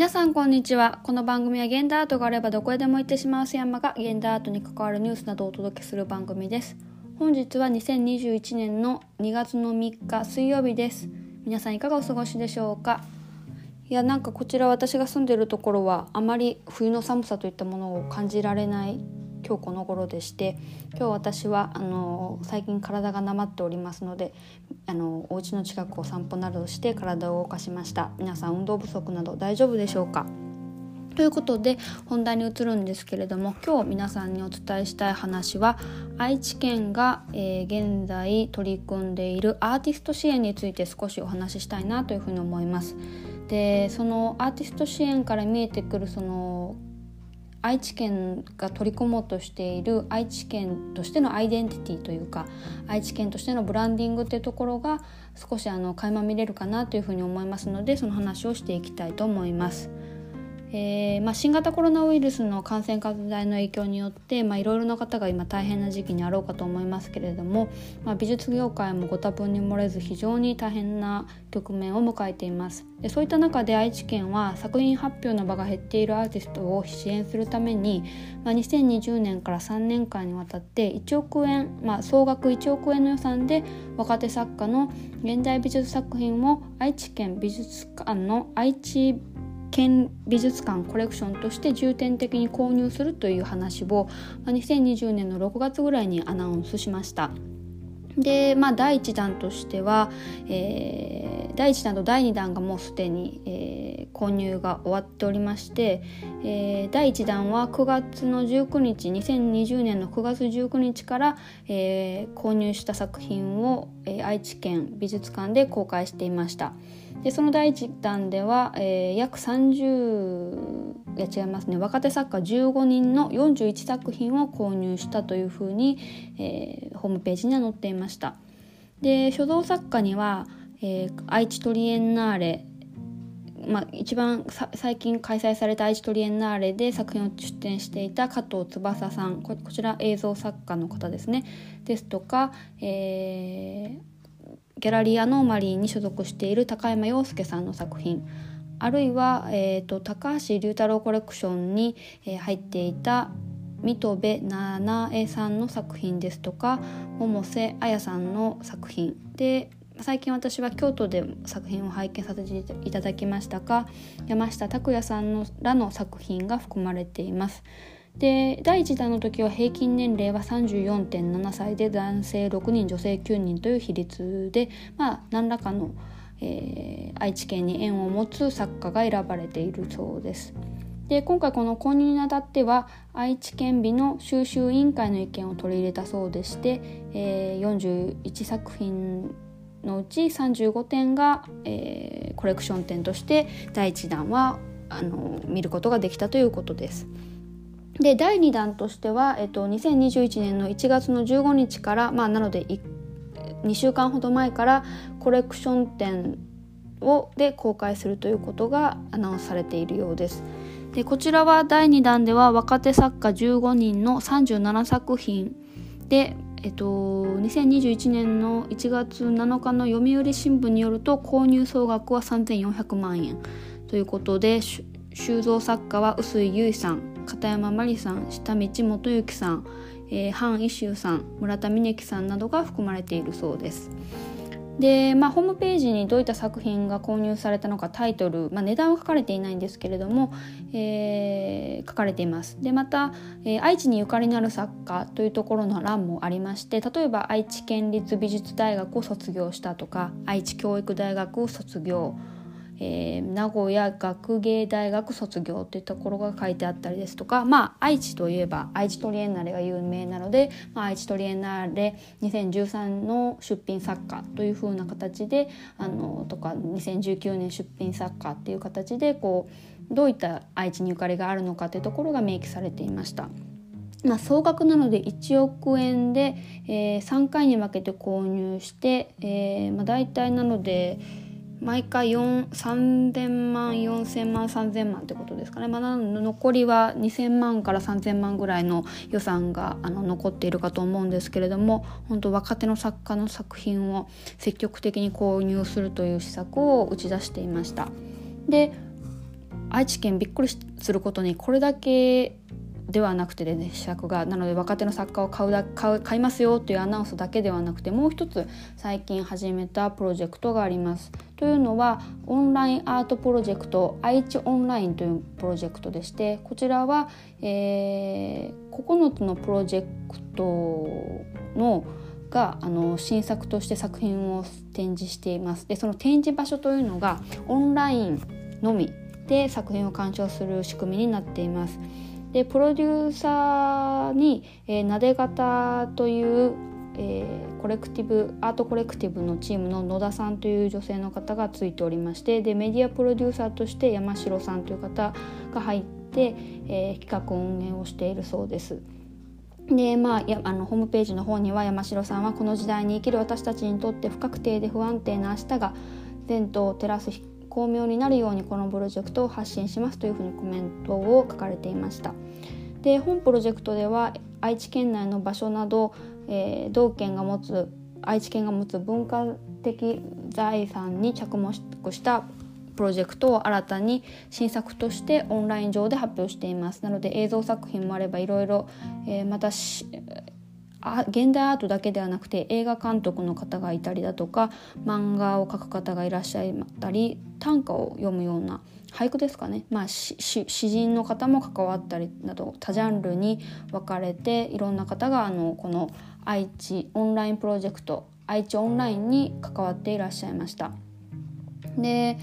皆さんこんにちは。この番組は現代アートがあればどこへでも行ってしまう瀬山が現代アートに関わるニュースなどをお届けする番組です。本日は2021年の2月の3日水曜日です。皆さんいかがお過ごしでしょうか？いやなんかこちら私が住んでいるところはあまり冬の寒さといったものを感じられない今日この頃でして今日私はあの最近体がなまっておりますのであのお家の近くを散歩などして体を動かしました皆さん運動不足など大丈夫でしょうか？ということで本題に移るんですけれども今日皆さんにお伝えしたい話は愛知県が、えー、現在取り組んでいるアーティスト支援について少しお話ししたいなというふうに思います。でそのアーティスト支援から見えてくるその愛知県が取り込もうとしている愛知県としてのアイデンティティというか愛知県としてのブランディングっていうところが少しあの垣間見れるかなというふうに思いますのでその話をしていきたいと思います。えーまあ、新型コロナウイルスの感染拡大の影響によっていろいろな方が今大変な時期にあろうかと思いますけれども、まあ、美術業界もご多分に漏れず非常に大変な局面を迎えています。でそういった中で愛知県は作品発表の場が減っているアーティストを支援するために、まあ、2020年から3年間にわたって1億円、まあ、総額1億円の予算で若手作家の現代美術作品を愛知県美術館の愛知県美術館コレクションとして重点的に購入するという話を2020年の6月ぐらいにアナウンスしました。でまあ第1弾としては、えー、第1弾と第2弾がもうすでに、えー、購入が終わっておりまして、えー、第1弾は9月の19日2020年の9月19日から、えー、購入した作品を、えー、愛知県美術館で公開していました。でその第1弾では、えー、約30いや違いますね。若手作家15人の41作品を購入したというふうに、えー、ホームページには載っていました。で書道作家には、えー、愛知トリエンナーレまあ、一番最近開催された愛知トリエンナーレで作品を出展していた加藤翼さん。こちら映像作家の方ですね。ですとか、えー、ギャラリーアノーマリーに所属している高山洋介さんの作品。あるいは、えーと、高橋龍太郎コレクションに、えー、入っていた水戸部七重さんの作品ですとか百瀬彩さんの作品で最近私は京都で作品を拝見させていただきましたが山下拓也さんのらの作品が含まれています。で第1弾の時は平均年齢は34.7歳で男性6人女性9人という比率で、まあ、何らかの、えー、愛知県に縁を持つ作家が選ばれているそうです。で今回この購入にあたっては愛知県美の収集委員会の意見を取り入れたそうでして、えー、41作品のうち35点が、えー、コレクション展として第1弾はあの見ることができたということです。で第2弾としては、えっと、2021年の1月の15日から、まあ、なので2週間ほど前からコレクション展をで公開するということがアナウンスされているようです。でこちらは第2弾では若手作家15人の37作品で、えっと、2021年の1月7日の読売新聞によると購入総額は3400万円ということで収蔵作家は臼井優さん片山真理さん下道元幸さん、えー、範一秀さん村田峰樹さんなどが含まれているそうです。で、まあ、ホームページにどういった作品が購入されたのかタイトル、まあ、値段は書かれていないんですけれども、えー、書かれています。でまた、えー、愛知にゆかりのある作家というところの欄もありまして例えば愛知県立美術大学を卒業したとか愛知教育大学を卒業。えー、名古屋学芸大学卒業というところが書いてあったりですとか、まあ、愛知といえば愛知トリエンナーレが有名なので、まあ、愛知トリエンナーレ2013の出品作家というふうな形であのとか2019年出品作家っていう形でこうどういった愛知にゆかりがあるのかというところが明記されていました。まあ、総額なので1億円で、えー、3回に分けて購入して、えーまあ、大体なので毎回3000万4000万3000万ってことですかね、まあ、残りは2000万から3000万ぐらいの予算があの残っているかと思うんですけれども本当若手の作家の作品を積極的に購入するという施策を打ち出していました。で愛知県びっくりすることにこれだけではなくてでね施策がなので若手の作家を買うだ買う買いますよというアナウンスだけではなくてもう一つ最近始めたプロジェクトがあります。というのはオンラインアートプロジェクト愛知オンラインというプロジェクトでしてこちらは、えー、9つのプロジェクトのがあの新作として作品を展示していますでその展示場所というのがオンラインのみで作品を鑑賞する仕組みになっています。でプロデューサーに、えー、なで型という、えー、コレクティブアートコレクティブのチームの野田さんという女性の方がついておりましてでメディアプロデューサーとして山城さんという方が入って、えー、企画運営をしているそうです。でまあ、やあのホームページの方には山城さんはこの時代に生きる私たちにとって不確定で不安定な明日が前途を照らす巧妙になるようにこのプロジェクトを発信しますというふうにコメントを書かれていました。で本プロジェクトでは愛知県内の場所など、えー、道県が持つ愛知県が持つ文化的財産に着目したプロジェクトを新たに新作としてオンライン上で発表していますなので映像作品もあればいろいろ、え、またあ現代アートだけではなくて映画監督の方がいたりだとか漫画を描く方がいらっしゃったり短歌を読むような俳句ですかね、まあ、詩人の方も関わったりなど多ジャンルに分かれていろんな方があのこの愛知オンラインプロジェクト愛知オンラインに関わっていらっしゃいました。で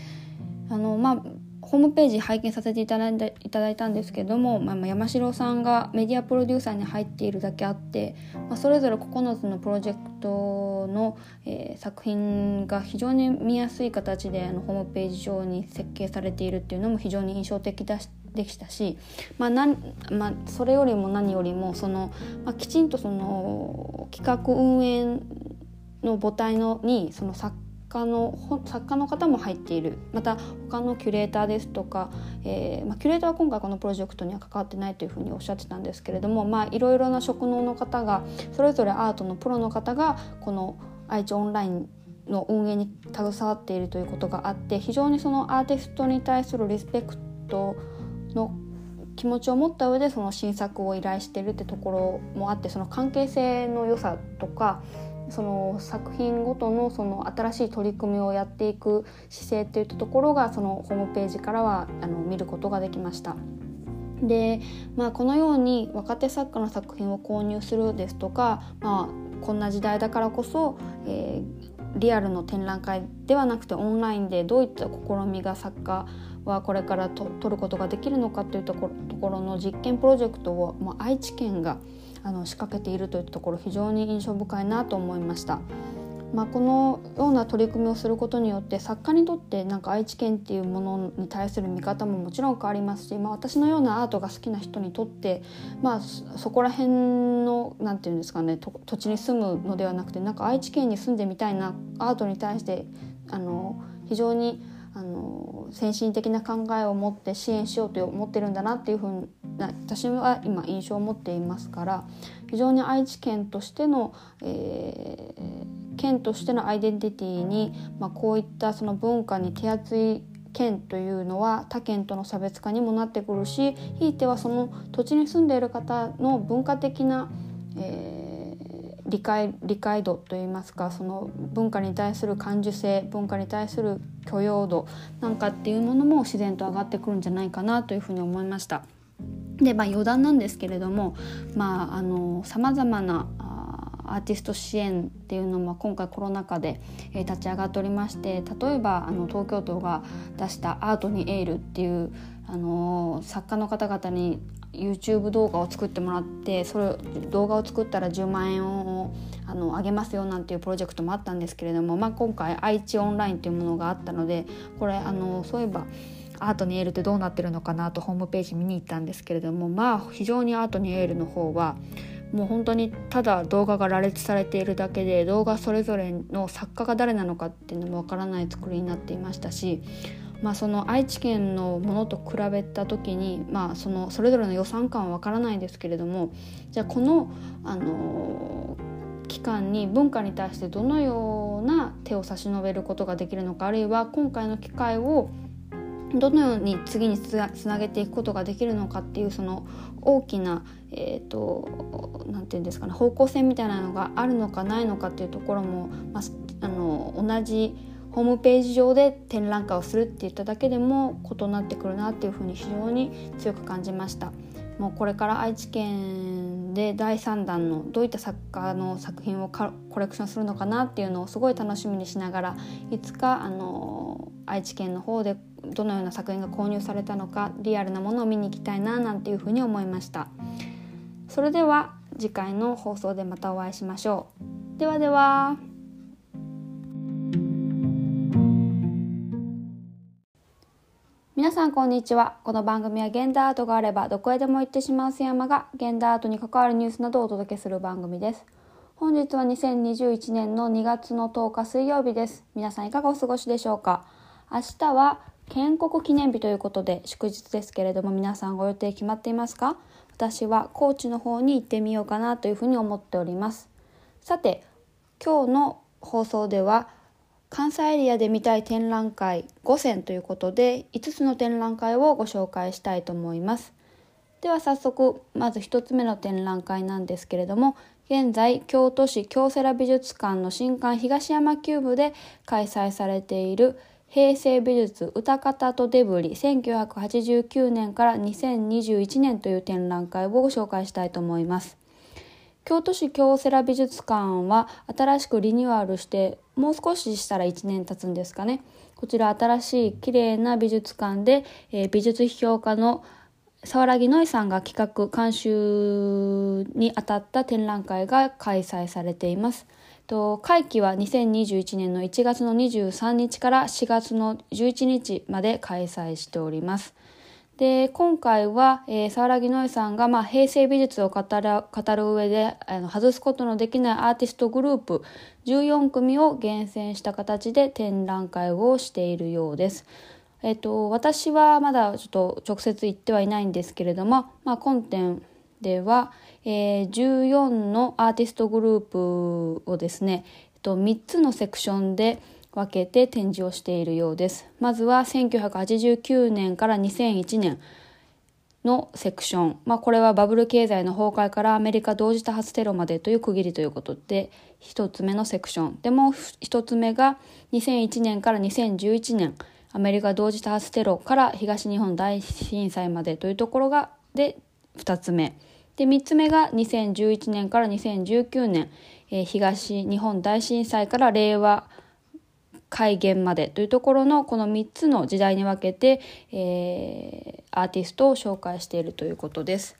あのまあホームページ拝見させていただいたいただいたんですけども、まあ、山城さんがメディアプロデューサーに入っているだけあって、まあ、それぞれ9つのプロジェクトの、えー、作品が非常に見やすい形であのホームページ上に設計されているっていうのも非常に印象的だしでしたし、まあなんまあ、それよりも何よりもその、まあ、きちんとその企画運営の母体のにその作家の作家の方も入っている。また他のキュレーターですとか、えーまあ、キュレーターは今回このプロジェクトには関わってないというふうにおっしゃってたんですけれども、まあ、いろいろな職能の方がそれぞれアートのプロの方がこの愛知オンラインの運営に携わっているということがあって非常にそのアーティストに対するリスペクトの気持ちを持った上でその新作を依頼しているってところもあってその関係性の良さとかその作品ごとのその新しい取り組みをやっていく姿勢っていったところがそのホームページからはあの見ることができました。で、まあ、このように若手作家の作品を購入するですとか、まあ、こんな時代だからこそ、えー、リアルの展覧会ではなくてオンラインでどういった試みが作家はこれからと取ることができるのかというところの実験プロジェクトを、まあ、愛知県があの仕掛けているというところ非常に印象深いなと思いました。まあ、このような取り組みをすることによって作家にとってなんか愛知県っていうものに対する見方ももちろん変わりますし、まあ、私のようなアートが好きな人にとって、まあ、そこら辺のなんていうんですかね土地に住むのではなくてなんか愛知県に住んでみたいなアートに対してあの非常にあの先進的な考えを持って支援しようと思ってるんだなっていうふう私は今印象を持っていますから非常に愛知県としての、えー、県としてのアイデンティティに、まあ、こういったその文化に手厚い県というのは他県との差別化にもなってくるしひいてはその土地に住んでいる方の文化的な、えー理解理解度といいますかその文化に対する感受性文化に対する許容度なんかっていうものも自然と上がってくるんじゃないかなというふうに思いました。でまあ余談なんですけれどもさまざ、まなアーティスト支援っていうのも今回コロナ禍で、えー、立ち上がっておりまして例えばあの東京都が出した「アートにエール」っていう、あの、作家の方々に YouTube 動画を作ってもらってそれ動画を作ったら10万円をあの上げますよなんていうプロジェクトもあったんですけれども、まあ、今回愛知オンラインというものがあったのでこれあのそういえばアートにエールってどうなってるのかなとホームページ見に行ったんですけれどもまあ非常にアートにエールの方はもう本当にただ動画が羅列されているだけで動画それぞれの作家が誰なのかっていうのもわからない作りになっていましたしまあ、その愛知県のものと比べた時に、まあ、そのそれぞれの予算感はわからないですけれどもじゃあこの、あの期間に文化に対してどのような手を差し伸べることができるのかあるいは今回の機会をどのように次につなげていくことができるのかっていうその大きなえーと、なんて言うんですかね方向性みたいなのがあるのかないのかっていうところも、まあ、あの同じホームページ上で展覧会をするって言っただけでも異なってくるなっていうふうに非常に強く感じました。もうこれから愛知県で第3弾のどういった作家の作品をコレクションするのかなっていうのをすごい楽しみにしながらいつかあの愛知県の方でどのような作品が購入されたのかリアルなものを見に行きたいななんていうふうに思いました。それでは次回の放送でまたお会いしましょう。ではでは。皆さんこんにちは。この番組は現代アートがあればどこへでも行ってしまう瀬山が現代アートに関わるニュースなどをお届けする番組です。本日は2021年の2月の10日水曜日です。皆さんいかがお過ごしでしょうか。明日は建国記念日ということで祝日ですけれども皆さんご予定決まっていますか？私は高知の方に行ってみようかなというふうに思っております。さて今日の放送では関西エリアで見たい展覧会5選ということで5つの展覧会をご紹介したいと思います。では早速まず1つ目の展覧会なんですけれども現在京都市京セラ美術館の新館東山キューブで開催されている平成美術歌方とデブリ1989年から2021年という展覧会をご紹介したいと思います。京都市京セラ美術館は新しくリニューアルしてもう少ししたら1年経つんですかね。こちら新しい綺麗な美術館で、えー、美術批評家の沢良木のいさんが企画監修にあたった展覧会が開催されています。と会期は2021年の1月の23日から4月の11日まで開催しております。で今回は、えー、沢木のさんが、まあ、平成美術を語る語る上であの外すことのできないアーティストグループ14組を厳選した形で展覧会をしているようです。えっと、私はまだちょっと直接行ってはいないんですけれども、まあ、今展では、えー、14のアーティストグループをですね、えっと、3つのセクションで分けて展示をしているようです。まずは1989年から2001年のセクション、まあ、これはバブル経済の崩壊からアメリカ同時多発テロまでという区切りということで1つ目のセクション。でもう1つ目が2001年から2011年アメリカ同時多発テロから東日本大震災までというところがで2つ目。で3つ目が2011年から2019年、えー、東日本大震災から令和改元までというところのこの3つの時代に分けて、えー、アーティストを紹介しているということです。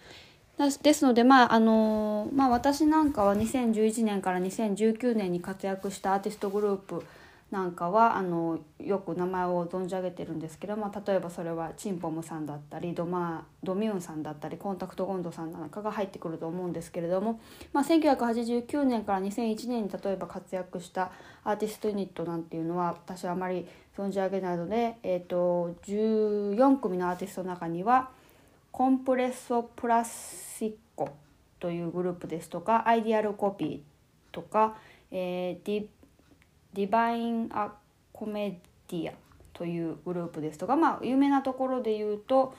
ですので、まああのまあ、私なんかは2011年から2019年に活躍したアーティストグループなんかはあのよく名前を存じ上げてるんですけど、まあ、例えばそれはチンポムさんだったりドマドミューンさんだったりコンタクトゴンドさんなんかが入ってくると思うんですけれども、まあ、1989年から2001年に例えば活躍したアーティストユニットなんていうのは私はあまり存じ上げないので、えーと、14組のアーティストの中にはコンプレッソ・プラスティコというグループですとかアイデアルコピーとか、えー、ディディヴィーナ・コメディアというグループですとか、まあ、有名なところで言うと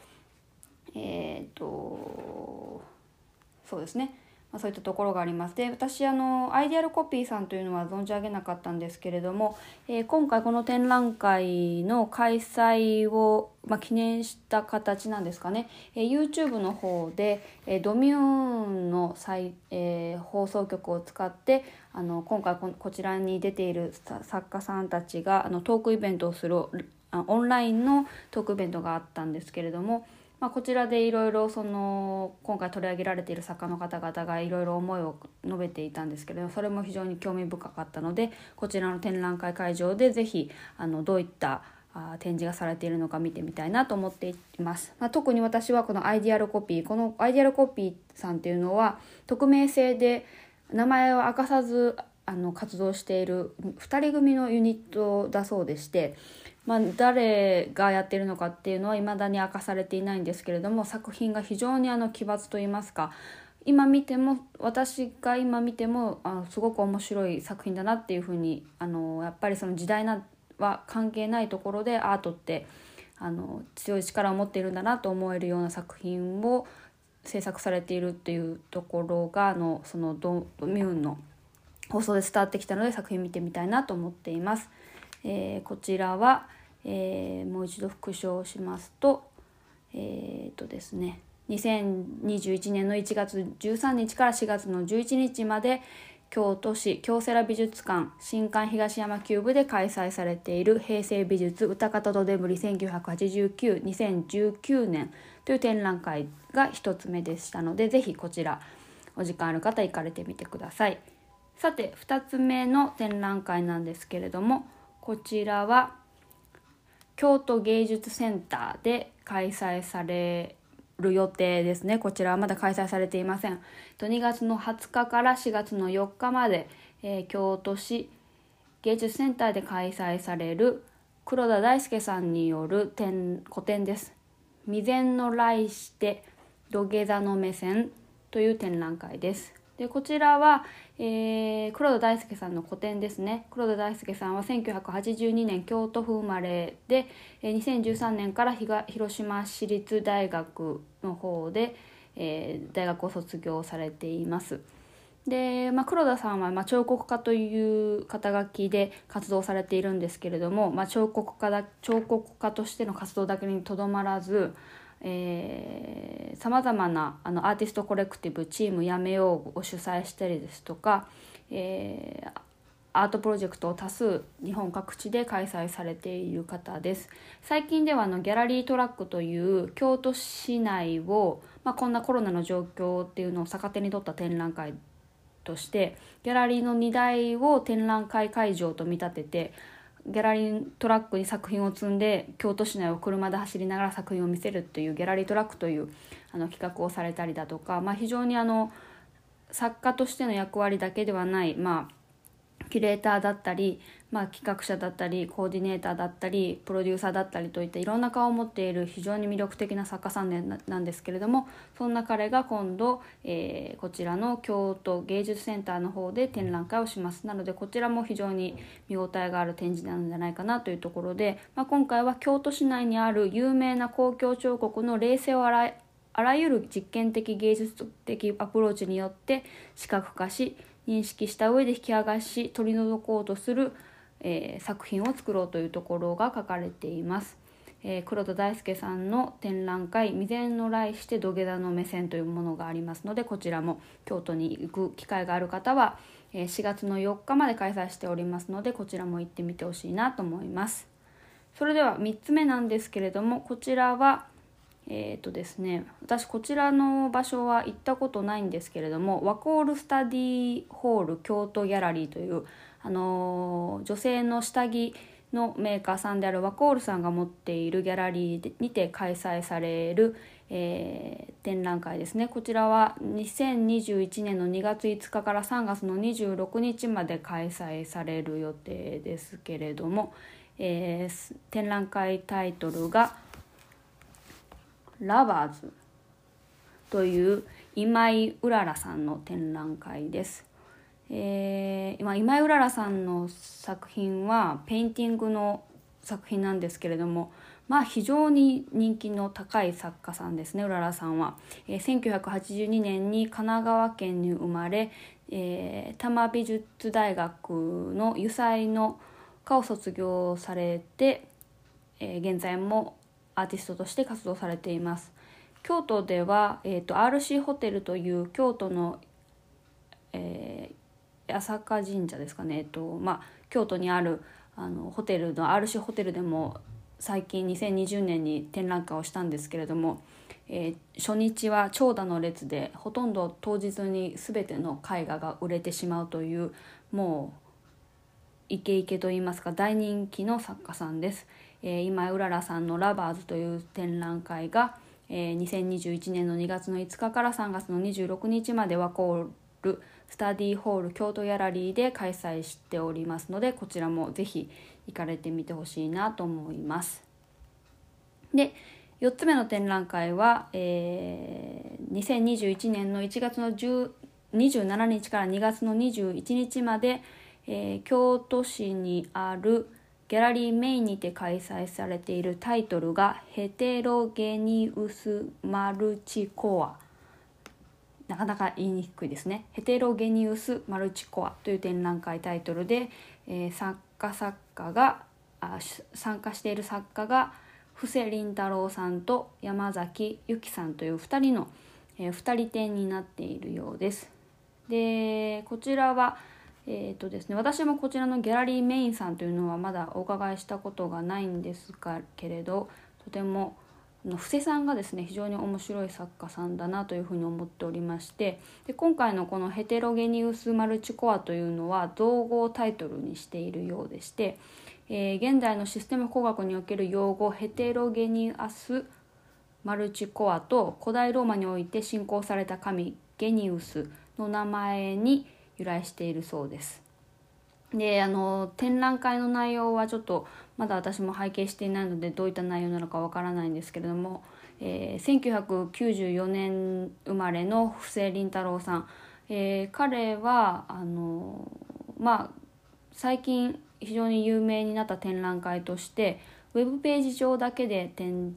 えっ、ー、とそうですね。まあ、そういったところがあります。で私あのアイデアルコピーさんというのは存じ上げなかったんですけれども、えー、今回この展覧会の開催を、まあ、記念した形なんですかね、えー、YouTube の方で、えー、ドミューンの、えー、放送局を使ってあの今回ここちらに出ている作家さんたちがあのトークイベントをするオンラインのトークイベントがあったんですけれども、まあ、こちらでいろいろその今回取り上げられている作家の方々がいろいろ思いを述べていたんですけれどもそれも非常に興味深かったのでこちらの展覧会会場で是非あのどういった展示がされているのか見てみたいなと思っています、まあ、特に私はこのアイディアルコピーこのアイディアルコピーさんっていうのは匿名性で名前を明かさずあの活動している2人組のユニットだそうでしてまあ、誰がやってるのかっていうのは未だに明かされていないんですけれども作品が非常にあの奇抜といいますか今見ても私が今見てもあすごく面白い作品だなっていうふうにあのやっぱりその時代なは関係ないところでアートってあの強い力を持っているんだなと思えるような作品を制作されているっていうところがあのそのドミューンの放送で伝わってきたので作品見てみたいなと思っています。えー、こちらは、えー、もう一度復唱しますとえっ、とですね2021年の1月13日から4月の11日まで京都市京セラ美術館新館東山キューブで開催されている平成美術歌方とデブリ1989-2019年という展覧会が1つ目でしたのでぜひこちらお時間ある方行かれてみてください。さて2つ目の展覧会なんですけれどもこちらは京都芸術センターで開催される予定ですね。こちらはまだ開催されていません。2月の20日から4月の4日まで、えー、京土市芸術センターで開催される黒田大輔さんによる展個展です。未然の来して土下座の目線という展覧会です。でこちらは、えー、黒田大輔さんの個展ですね黒田大輔さんは1982年京都府生まれで、えー、2013年から広島市立大学の方で、えー、大学を卒業されています。で、まあ、黒田さんは、まあ、彫刻家という肩書きで活動されているんですけれども、まあ、彫刻家だ彫刻家としての活動だけにとどまらずさまざまなあのアーティストコレクティブチームやめようを主催したりですとか、えー、アートプロジェクトを多数日本各地で開催されている方です。最近ではあのギャラリートラックという京都市内を、まあ、こんなコロナの状況っていうのを逆手に取った展覧会としてギャラリーの荷台を展覧会会場と見立ててギャラリートラックに作品を積んで京都市内を車で走りながら作品を見せるというギャラリートラックというあの企画をされたりだとか、まあ、非常にあの作家としての役割だけではない、まあ、キュレーターだったりまあ、企画者だったりコーディネーターだったりプロデューサーだったりといったいろんな顔を持っている非常に魅力的な作家さんなんですけれどもそんな彼が今度、えー、こちらの京都芸術センターの方で展覧会をします。なのでこちらも非常に見応えがある展示なんじゃないかなというところで、まあ、今回は京都市内にある有名な公共彫刻の冷静を洗いあらゆる実験的芸術的アプローチによって視覚化し認識した上で引き剥がし取り除こうとするえー、作品を作ろうというところが書かれています。えー、黒田大輔さんの展覧会「未然の来して土下座の目線」というものがありますのでこちらも京都に行く機会がある方は、えー、4月の4日まで開催しておりますのでこちらも行ってみてほしいなと思います。それでは3つ目なんですけれどもこちらはえっ、ー、とですね私こちらの場所は行ったことないんですけれどもワコールスタディホール京都ギャラリーというあの女性の下着のメーカーさんであるワコールさんが持っているギャラリーにて開催される、えー、展覧会ですねこちらは2021年の2月5日から3月の26日まで開催される予定ですけれども、えー、展覧会タイトルが「ラバーズ」という今井うららさんの展覧会です。えー、今井うららさんの作品はペインティングの作品なんですけれどもまあ非常に人気の高い作家さんですねうららさんは、えー、1982年に神奈川県に生まれ、えー、多摩美術大学の油彩の科を卒業されて、えー、現在もアーティストとして活動されています。京都では、えーと、RC ホテルという京都の、え八坂神社ですかね、えっとまあ、京都にあるあのホテルの RC ホテルでも最近2020年に展覧会をしたんですけれども、えー、初日は長蛇の列でほとんど当日に全ての絵画が売れてしまうというもうイケイケと言いますか大人気の作家さんです。えー、今うららさんの「ラバーズ」という展覧会が、えー、2021年の2月の5日から3月の26日までワコールスタディホール京都ギャラリーで開催しておりますのでこちらもぜひ行かれてみてほしいなと思います。で4つ目の展覧会は、えー、2021年の1月の27日から2月の21日まで、えー、京都市にあるギャラリーメインにて開催されているタイトルが「ヘテロゲニウス・マルチコア」なかなか言いにくいですね「ヘテロゲニウス・マルチコア」という展覧会タイトルで、えー、作家作家があ参加している作家が布施凛太郎さんと山崎由紀さんという2人の、えー、2人展になっているようです。でこちらはえーとですね、私もこちらのギャラリーメインさんというのはまだお伺いしたことがないんですけれどとてもの布施さんがですね非常に面白い作家さんだなというふうに思っておりましてで今回のこの「ヘテロゲニウス・マルチコア」というのは造語タイトルにしているようでして、えー、現代のシステム工学における用語ヘテロゲニアス・マルチコアと古代ローマにおいて信仰された神ゲニウスの名前に由来しているそうです。であの展覧会の内容はちょっとまだ私も拝見していないのでどういった内容なのかわからないんですけれども、えー、1994年生まれの布施凛太郎さん、えー、彼はあのまあ最近非常に有名になった展覧会としてウェブページ上だけで展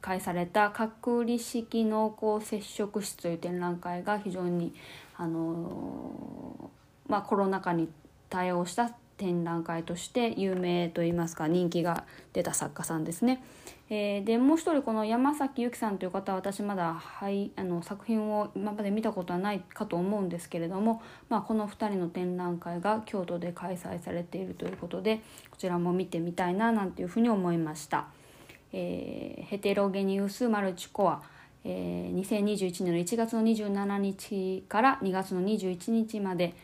開された隔離式濃厚接触室という展覧会が非常にあのまあ、コロナ禍に対応した展覧会として有名といいますか人気が出た作家さんですね。えー、でもう一人この山崎由紀さんという方は私まだ、はい、あの作品を今まで見たことはないかと思うんですけれども、まあ、この2人の展覧会が京都で開催されているということでこちらも見てみたいななんていうふうに思いました。えー、ヘテロゲニウス・マルチコアえー、2021年の1月の27日から2月の21日まで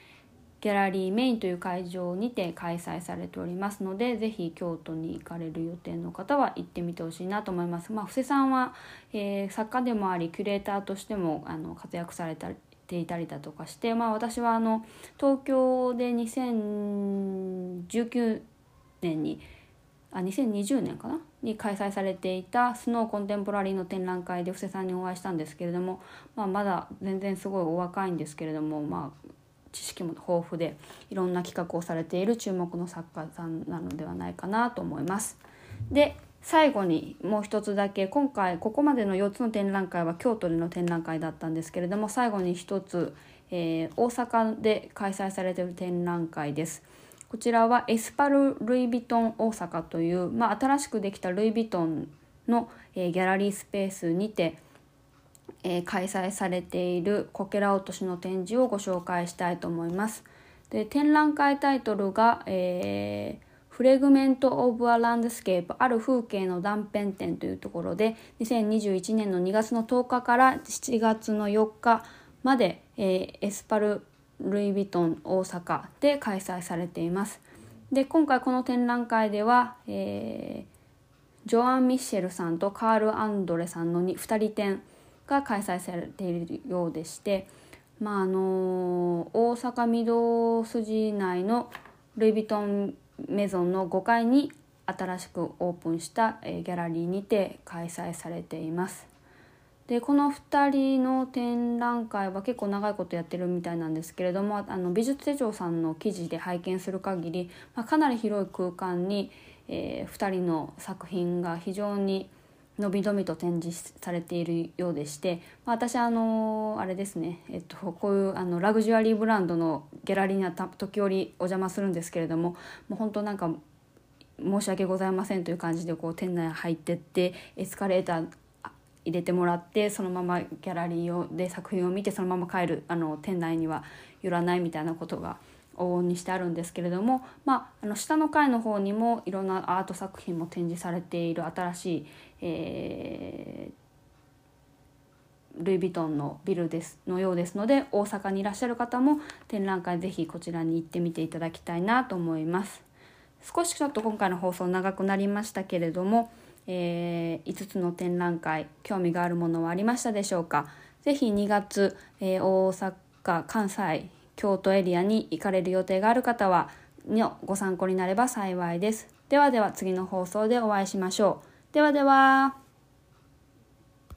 ギャラリーメインという会場にて開催されておりますのでぜひ京都に行かれる予定の方は行ってみてほしいなと思います。まあ、布施さんは、えー、作家でもありキュレーターとしてもあの活躍されたていたりだとかして、まあ、私はあの東京で2019年にあ2020年かな？に開催されていたスノーコンテンポラリーの展覧会で布施さんにお会いしたんですけれども、まあ、まだ全然すごいお若いんですけれども、まあ、知識も豊富でいろんな企画をされている注目の作家さんなのではないかなと思います。で最後にもう一つだけ今回ここまでの4つの展覧会は京都での展覧会だったんですけれども最後に一つ、えー、大阪で開催されている展覧会です。こちらはエスパス・ルイ・ヴィトン大阪という、まあ、新しくできたルイ・ヴィトンの、えー、ギャラリースペースにて、えー、開催されているこけら落としの展示をご紹介したいと思います。で展覧会タイトルが、えー、 Fragment of a Landscape ある風景の断片展というところで2021年の2月の10日から7月の4日まで、えー、エスパルルイ・ヴィトン大阪で開催されています。で今回この展覧会では、えー、ジョアン・ミッシェルさんとカール・アンドレさんの 2, 2人展が開催されているようでして、まああの大阪御堂筋内のルイ・ヴィトンメゾンの5階に新しくオープンした、えー、ギャラリーにて開催されています。でこの2人の展覧会は結構長いことやってるみたいなんですけれどもあの美術手帳さんの記事で拝見する限り、まあ、かなり広い空間に、えー、2人の作品が非常にのびのびと展示されているようでして、まあ、私あのあれですね、えっと、こういうあのラグジュアリーブランドのギャラリーには時折お邪魔するんですけれどももう本当なんか申し訳ございませんという感じでこう店内入ってってエスカレーター入れてもらってそのままギャラリーをで作品を見てそのまま帰るあの店内には寄らないみたいなことが往々にしてあるんですけれども、まあ、あの下の階の方にもいろんなアート作品も展示されている新しい、えー、ルイ・ヴィトンのビルですのようですので大阪にいらっしゃる方も展覧会ぜひこちらに行ってみていただきたいなと思います。少しちょっと今回の放送長くなりましたけれどもえー、5つの展覧会興味があるものはありましたでしょうか？是非2月、えー、大阪関西京都エリアに行かれる予定がある方はのご参考になれば幸いです。ではでは次の放送でお会いしましょう。ではでは。